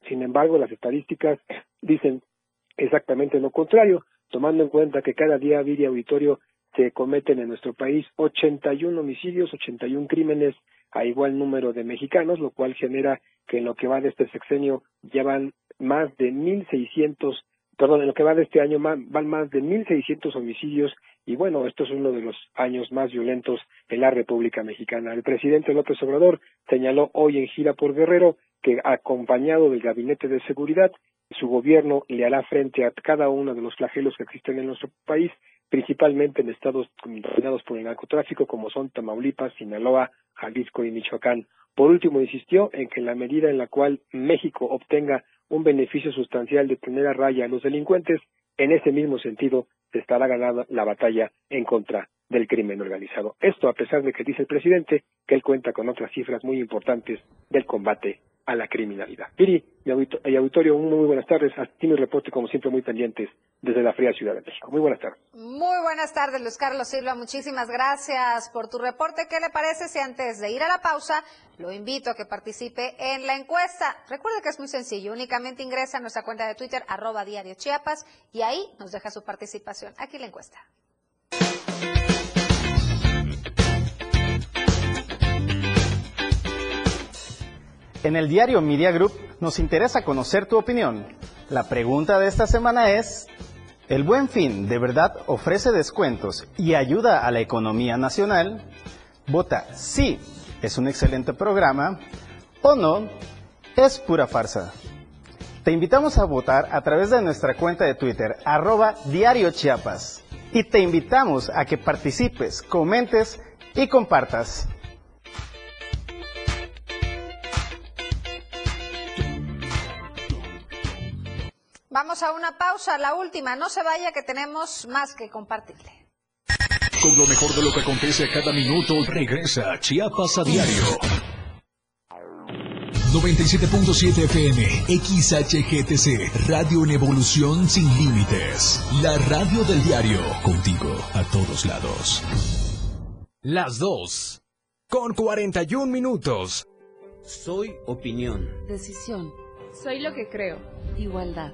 Sin embargo, las estadísticas dicen exactamente lo contrario, tomando en cuenta que cada día, Villa Auditorio, se cometen en nuestro país 81 homicidios, 81 crímenes a igual número de mexicanos, lo cual genera que en lo que va de este sexenio ya van más de 1.600, perdón, en lo que va de este año van más de 1.600 homicidios y bueno, esto es uno de los años más violentos en la República Mexicana. El presidente López Obrador señaló hoy en gira por Guerrero que acompañado del Gabinete de Seguridad, su gobierno le hará frente a cada uno de los flagelos que existen en nuestro país, principalmente en estados dominados por el narcotráfico como son Tamaulipas, Sinaloa, Jalisco y Michoacán. Por último, insistió en que en la medida en la cual México obtenga un beneficio sustancial de tener a raya a los delincuentes, en ese mismo sentido se estará ganando la batalla en contra del crimen organizado. Esto a pesar de que dice el presidente que él cuenta con otras cifras muy importantes del combate a la criminalidad. Piri y auditorio, muy buenas tardes. Aquí mi reporte, como siempre, muy pendientes desde la fría Ciudad de México. Muy buenas tardes. Muy buenas tardes, Luis Carlos Silva. Muchísimas gracias por tu reporte. ¿Qué le parece si antes de ir a la pausa lo invito a que participe en la encuesta? Recuerde que es muy sencillo. Únicamente ingresa a nuestra cuenta de Twitter, arroba diario Chiapas, y ahí nos deja su participación. Aquí la encuesta. En el diario Media Group nos interesa conocer tu opinión. La pregunta de esta semana es, ¿el buen fin de verdad ofrece descuentos y ayuda a la economía nacional? Vota sí, es un excelente programa, o no, es pura farsa. Te invitamos a votar a través de nuestra cuenta de Twitter, arroba Diario Chiapas. Y te invitamos a que participes, comentes y compartas. Vamos a una pausa, la última. No se vaya que tenemos más que compartirle. Con lo mejor de lo que acontece a cada minuto, regresa Chiapas a diario. 97.7 FM, XHGTC, Radio en Evolución Sin Límites. La radio del diario, contigo a todos lados. Las dos, con 41 minutos. Soy opinión. Decisión. Soy lo que creo. Igualdad.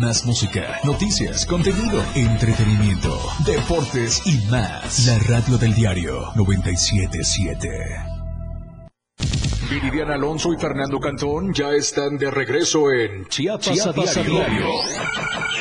Más música, noticias, contenido, entretenimiento, deportes y más. La radio del diario 977. Viridiana Alonso y Fernando Cantón ya están de regreso en Chiapas, a diario. Estamos de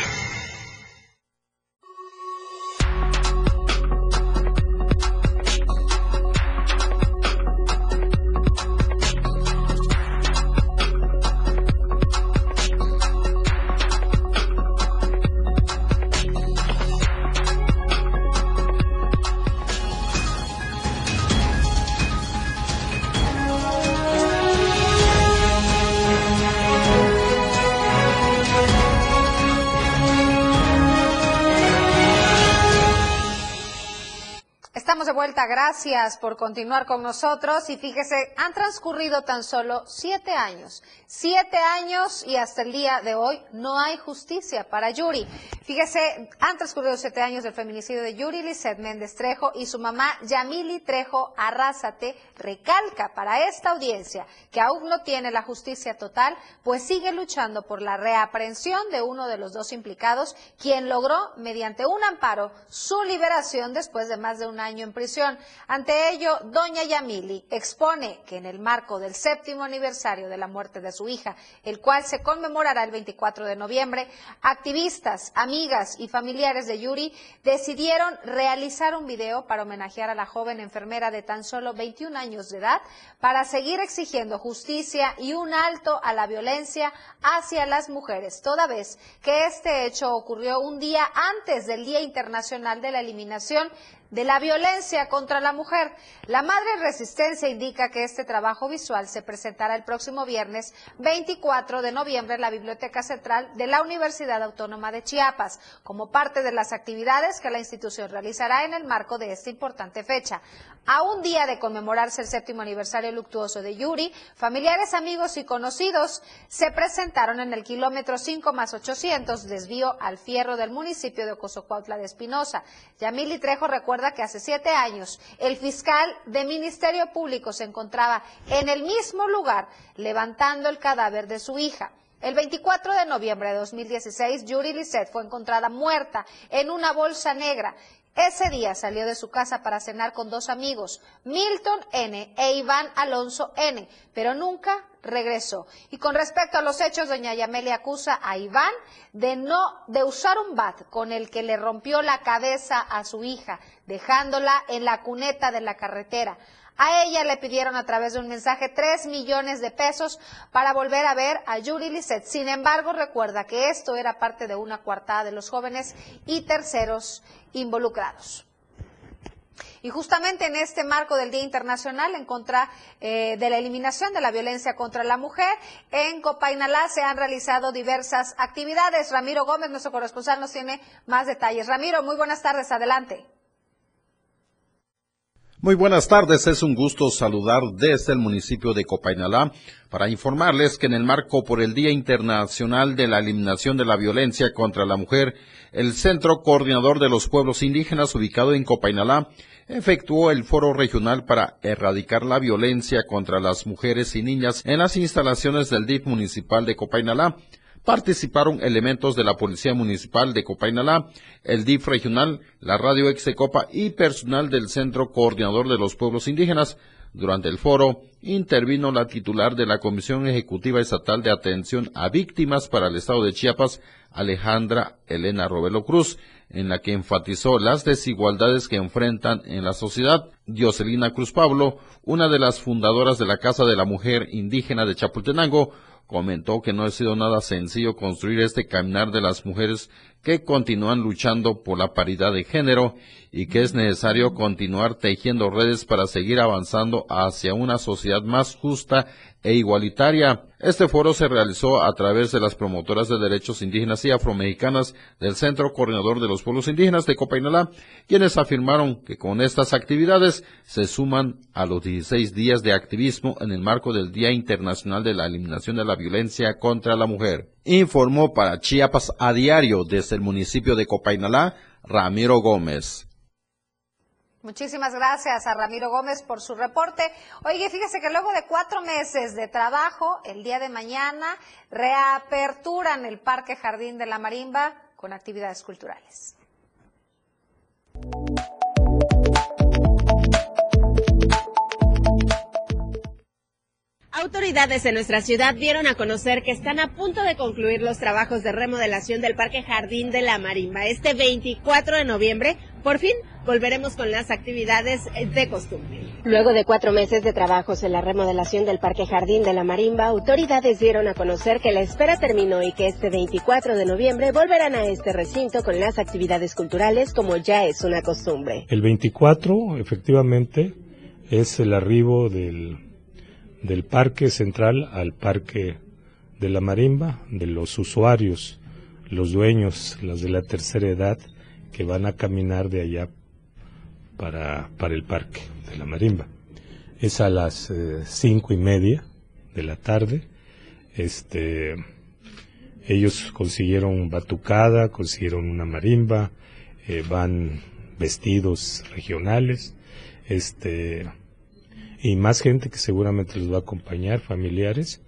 gracias por continuar con nosotros y fíjese, han transcurrido tan solo siete años, siete años y hasta el día de hoy no hay justicia para Yuri. Fíjese, han transcurrido siete años del feminicidio de Yuri Lizeth Méndez Trejo y su mamá Yamili Trejo Arrázate recalca para esta audiencia que aún no tiene la justicia total, pues sigue luchando por la reaprehensión de uno de los dos implicados, quien logró mediante un amparo su liberación después de más de un año en prisión. Ante ello, doña Yamili expone que en el marco del séptimo aniversario de la muerte de su hija, el cual se conmemorará el 24 de noviembre, activistas, amigas y familiares de Yuri decidieron realizar un video para homenajear a la joven enfermera de tan solo 21 años de edad para seguir exigiendo justicia y un alto a la violencia hacia las mujeres, toda vez que este hecho ocurrió un día antes del Día Internacional de la Eliminación de la violencia contra la mujer. La Madre Resistencia indica que este trabajo visual se presentará el próximo viernes 24 de noviembre en la Biblioteca Central de la Universidad Autónoma de Chiapas, como parte de las actividades que la institución realizará en el marco de esta importante fecha. A un día de conmemorarse el séptimo aniversario luctuoso de Yuri, familiares, amigos y conocidos se presentaron en el kilómetro 5 más 800, desvío al fierro del municipio de Ocosocuautla de Espinosa. Yamili Trejo recuerda que hace siete años el fiscal de Ministerio Público se encontraba en el mismo lugar levantando el cadáver de su hija. El 24 de noviembre de 2016, Yuri Lisset fue encontrada muerta en una bolsa negra. Ese día salió de su casa para cenar con dos amigos, Milton N. e Iván Alonso N., pero nunca regresó. Y con respecto a los hechos, doña Yameli acusa a Iván de no de usar un bat con el que le rompió la cabeza a su hija, dejándola en la cuneta de la carretera. A ella le pidieron a través de un mensaje tres millones de pesos para volver a ver a Yuri Lisset. Sin embargo, recuerda que esto era parte de una coartada de los jóvenes y terceros involucrados. Y justamente en este marco del Día Internacional en contra eh, de la eliminación de la violencia contra la mujer, en Copainalá se han realizado diversas actividades. Ramiro Gómez, nuestro corresponsal, nos tiene más detalles. Ramiro, muy buenas tardes, adelante. Muy buenas tardes, es un gusto saludar desde el municipio de Copainalá para informarles que en el marco por el Día Internacional de la Eliminación de la Violencia contra la Mujer, el Centro Coordinador de los Pueblos Indígenas ubicado en Copainalá efectuó el foro regional para erradicar la violencia contra las mujeres y niñas en las instalaciones del DIF municipal de Copainalá participaron elementos de la Policía Municipal de Copainalá, el DIF regional, la Radio Execopa y personal del Centro Coordinador de los Pueblos Indígenas. Durante el foro, intervino la titular de la Comisión Ejecutiva Estatal de Atención a Víctimas para el Estado de Chiapas, Alejandra Elena Robelo Cruz, en la que enfatizó las desigualdades que enfrentan en la sociedad. Dioselina Cruz Pablo, una de las fundadoras de la Casa de la Mujer Indígena de Chapultenango, comentó que no ha sido nada sencillo construir este caminar de las mujeres que continúan luchando por la paridad de género y que es necesario continuar tejiendo redes para seguir avanzando hacia una sociedad más justa e igualitaria. Este foro se realizó a través de las promotoras de derechos indígenas y afromexicanas del Centro Coordinador de los Pueblos Indígenas de Copainalá, quienes afirmaron que con estas actividades se suman a los 16 días de activismo en el marco del Día Internacional de la Eliminación de la Violencia contra la Mujer. Informó para Chiapas a diario desde el municipio de Copainalá, Ramiro Gómez. Muchísimas gracias a Ramiro Gómez por su reporte. Oye, fíjese que luego de cuatro meses de trabajo, el día de mañana reaperturan el Parque Jardín de la Marimba con actividades culturales. Autoridades en nuestra ciudad dieron a conocer que están a punto de concluir los trabajos de remodelación del Parque Jardín de la Marimba. Este 24 de noviembre, por fin, volveremos con las actividades de costumbre. Luego de cuatro meses de trabajos en la remodelación del Parque Jardín de la Marimba, autoridades dieron a conocer que la espera terminó y que este 24 de noviembre volverán a este recinto con las actividades culturales como ya es una costumbre. El 24, efectivamente, es el arribo del del Parque Central al Parque de la Marimba, de los usuarios, los dueños, los de la tercera edad, que van a caminar de allá para, para el Parque de la Marimba. Es a las eh, cinco y media de la tarde. Este, ellos consiguieron batucada, consiguieron una marimba, eh, van vestidos regionales, este, y más gente que seguramente los va a acompañar, familiares,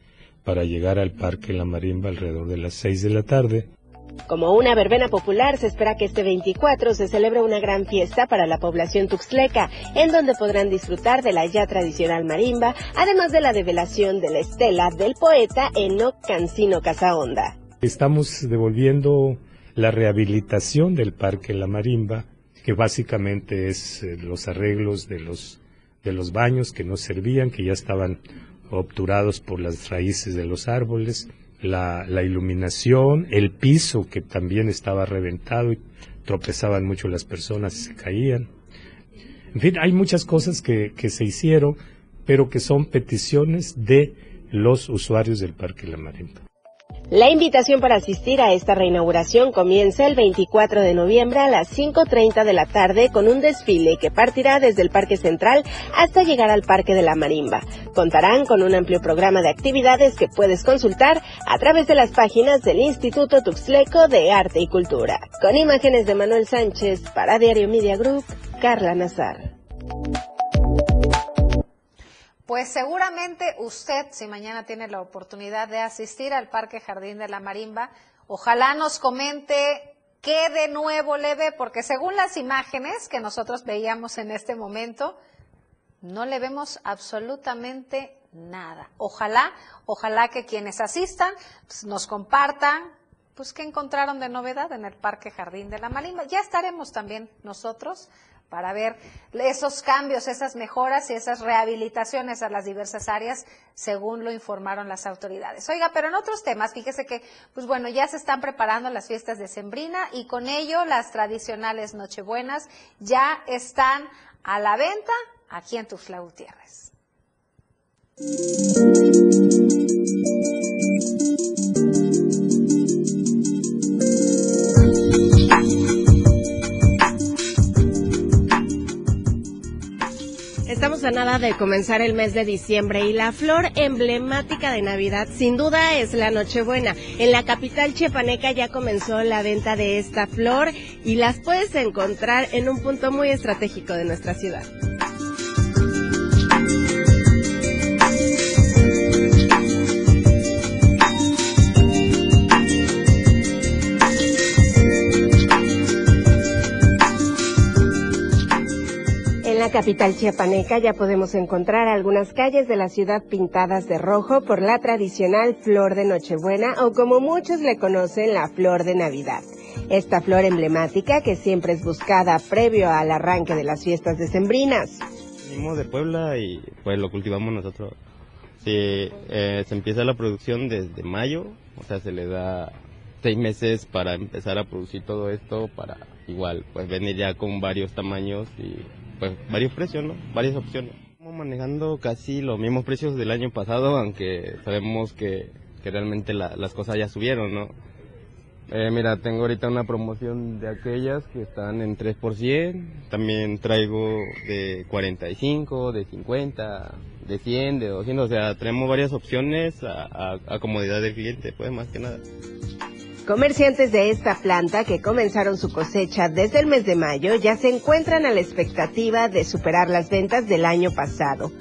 para llegar al Parque La Marimba alrededor de las 6 de la tarde. Como una verbena popular, se espera que este 24 se celebre una gran fiesta para la población tuxtleca, en donde podrán disfrutar de la ya tradicional marimba, además de la develación de la estela del poeta Enoc Cancino Casaonda. Estamos devolviendo la rehabilitación del Parque La Marimba, que básicamente es eh, los arreglos de los de los baños que no servían, que ya estaban obturados por las raíces de los árboles, la, iluminación, el piso que también estaba reventado y tropezaban mucho las personas y se caían. En fin, hay muchas cosas que, que se hicieron, pero que son peticiones de los usuarios del Parque La Marimba. La invitación para asistir a esta reinauguración comienza el 24 de noviembre a las 5.30 de la tarde con un desfile que partirá desde el Parque Central hasta llegar al Parque de la Marimba. Contarán con un amplio programa de actividades que puedes consultar a través de las páginas del Instituto Tuxleco de Arte y Cultura. Con imágenes de Manuel Sánchez para Diario Media Group, Carla Nazar. Pues seguramente usted, si mañana tiene la oportunidad de asistir al Parque Jardín de la Marimba, ojalá nos comente qué de nuevo le ve, porque según las imágenes que nosotros veíamos en este momento, no le vemos absolutamente nada. Ojalá, ojalá que quienes asistan pues, nos compartan, pues qué encontraron de novedad en el Parque Jardín de la Marimba. Ya estaremos también nosotros para ver esos cambios, esas mejoras y esas rehabilitaciones a las diversas áreas, según lo informaron las autoridades. Oiga, pero en otros temas, fíjese que, pues bueno, ya se están preparando las fiestas de Sembrina y con ello las tradicionales Nochebuenas ya están a la venta aquí en Tufla Gutiérrez. Estamos a nada de comenzar el mes de diciembre y la flor emblemática de Navidad sin duda es la Nochebuena. En la capital chiapaneca ya comenzó la venta de esta flor y las puedes encontrar en un punto muy estratégico de nuestra ciudad. Capital chiapaneca ya podemos encontrar algunas calles de la ciudad pintadas de rojo por la tradicional flor de Nochebuena o como muchos le conocen la flor de Navidad. Esta flor emblemática que siempre es buscada previo al arranque de las fiestas decembrinas. Venimos de Puebla y pues lo cultivamos nosotros. Sí, eh, se empieza la producción desde mayo, o sea, se le da seis meses para empezar a producir todo esto, para igual, pues venir ya con varios tamaños y pues varios precios, ¿no? Varias opciones. Estamos manejando casi los mismos precios del año pasado, aunque sabemos que, que realmente las cosas ya subieron, ¿no? Eh, mira, tengo ahorita una promoción de aquellas que están en 3 por 100. También traigo de 45, de 50, de 100, de 200. O sea, tenemos varias opciones a, a comodidad del cliente, pues más que nada. Comerciantes de esta planta que comenzaron su cosecha desde el mes de mayo ya se encuentran a la expectativa de superar las ventas del año pasado.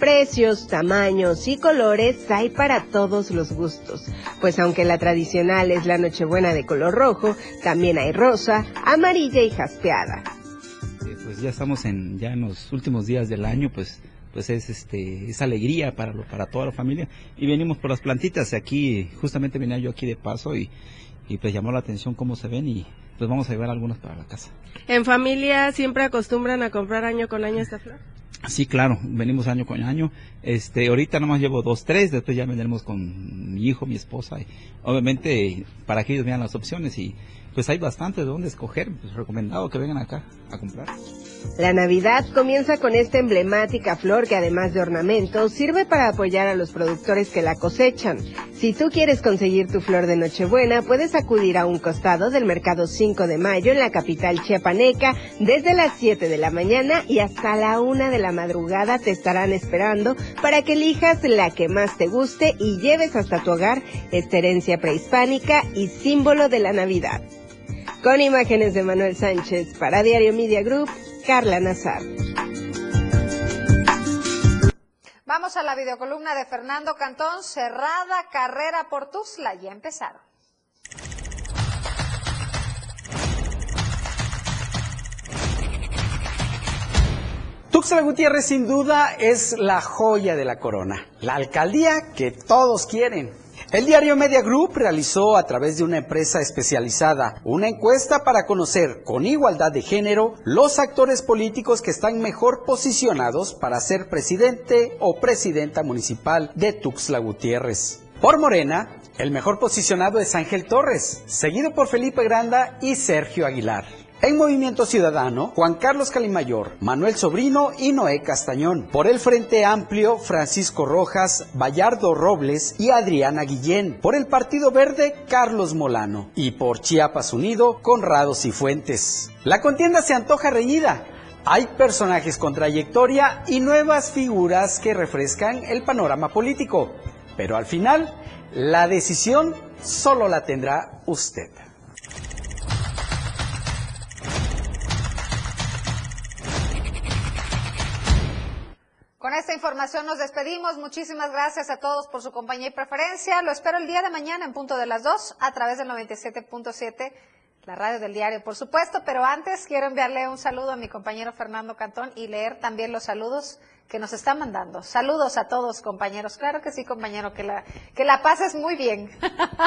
Precios, tamaños y colores hay para todos los gustos, pues aunque la tradicional es la Nochebuena de color rojo, también hay rosa, amarilla y jaspeada. Eh, pues ya estamos en ya en los últimos días del año, pues pues es este es alegría para para toda la familia y venimos por las plantitas aquí justamente venía yo aquí de paso y, y pues llamó la atención cómo se ven y pues vamos a llevar algunas para la casa. ¿En familia siempre acostumbran a comprar año con año esta flor? Sí, claro, venimos año con año. Este, ahorita nomás llevo dos, tres, después ya vendremos con mi hijo, mi esposa. Y obviamente, para que ellos vean las opciones y pues hay bastante de dónde escoger. Pues recomendado que vengan acá La Navidad comienza con esta emblemática flor que además de ornamento sirve para apoyar a los productores que la cosechan. Si tú quieres conseguir tu flor de Nochebuena, puedes acudir a un costado del mercado 5 de mayo en la capital chiapaneca desde las 7 de la mañana y hasta la 1 de la madrugada te estarán esperando para que elijas la que más te guste y lleves hasta tu hogar esta herencia prehispánica y símbolo de la Navidad. Con imágenes de Manuel Sánchez para Diario Media Group, Carla Nazar. Vamos a la videocolumna de Fernando Cantón, cerrada carrera por Tuzla. Ya empezaron. Tuxtla Gutiérrez sin duda es la joya de la corona, la alcaldía que todos quieren. El diario Media Group realizó a través de una empresa especializada una encuesta para conocer con igualdad de género los actores políticos que están mejor posicionados para ser presidente o presidenta municipal de Tuxtla Gutiérrez. Por Morena, el mejor posicionado es Ángel Torres, seguido por Felipe Granda y Sergio Aguilar. En Movimiento Ciudadano, Juan Carlos Calimayor, Manuel Sobrino y Noé Castañón. Por el Frente Amplio, Francisco Rojas, Bayardo Robles y Adriana Guillén. Por el Partido Verde, Carlos Molano. Y por Chiapas Unido, Conrados y Fuentes. La contienda se antoja reñida. Hay personajes con trayectoria y nuevas figuras que refrescan el panorama político. Pero al final, la decisión solo la tendrá usted. Con esta información nos despedimos. Muchísimas gracias a todos por su compañía y preferencia. Lo espero el día de mañana en punto de las 2 a través del 97.7, la radio del diario, por supuesto. Pero antes quiero enviarle un saludo a mi compañero Fernando Cantón y leer también los saludos que nos está mandando. Saludos a todos, compañeros. Claro que sí, compañero, que la, que la pases muy bien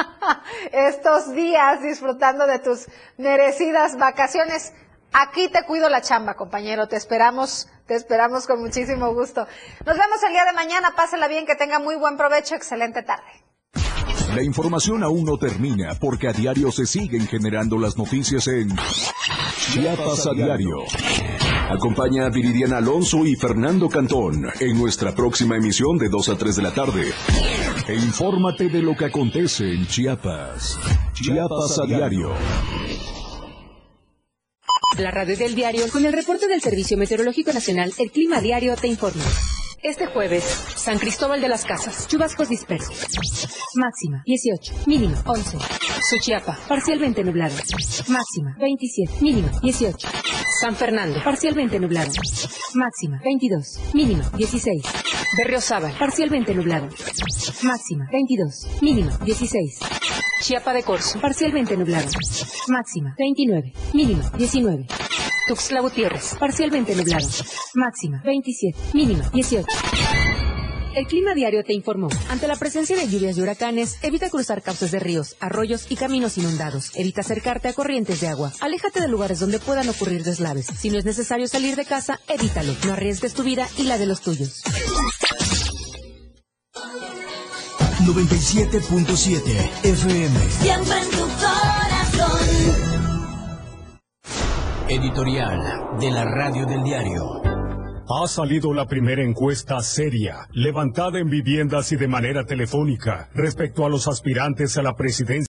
estos días disfrutando de tus merecidas vacaciones. Aquí te cuido la chamba, compañero. Te esperamos, te esperamos con muchísimo gusto. Nos vemos el día de mañana. Pásela bien, que tenga muy buen provecho. Excelente tarde. La información aún no termina porque a diario se siguen generando las noticias en Chiapas a diario. Acompaña a Viridiana Alonso y Fernando Cantón en nuestra próxima emisión de 2 a 3 de la tarde. E infórmate de lo que acontece en Chiapas. Chiapas a diario. La radio del diario con el reporte del Servicio Meteorológico Nacional, el Clima Diario te informa. Este jueves, San Cristóbal de las Casas, chubascos dispersos. Máxima 18, mínima 11. Suchiapa, parcialmente nublado. Máxima 27, mínima 18. San Fernando, parcialmente nublado. Máxima 22, mínima 16. Berriozábal, parcialmente nublado. Máxima 22, mínima 16. Chiapa de Corzo, parcialmente nublado. Máxima 29, mínima 19. Tuxtla Gutiérrez, parcialmente nublado. Máxima 27, mínima 18. El Clima Diario te informó. Ante la presencia de lluvias y huracanes, evita cruzar cauces de ríos, arroyos y caminos inundados. Evita acercarte a corrientes de agua. Aléjate de lugares donde puedan ocurrir deslaves. Si no es necesario salir de casa, evítalo. No arriesgues tu vida y la de los tuyos. 97.7 FM. Siempre en tu corazón. Editorial de la Radio del Diario. Ha salido la primera encuesta seria, levantada en viviendas y de manera telefónica, respecto a los aspirantes a la presidencia.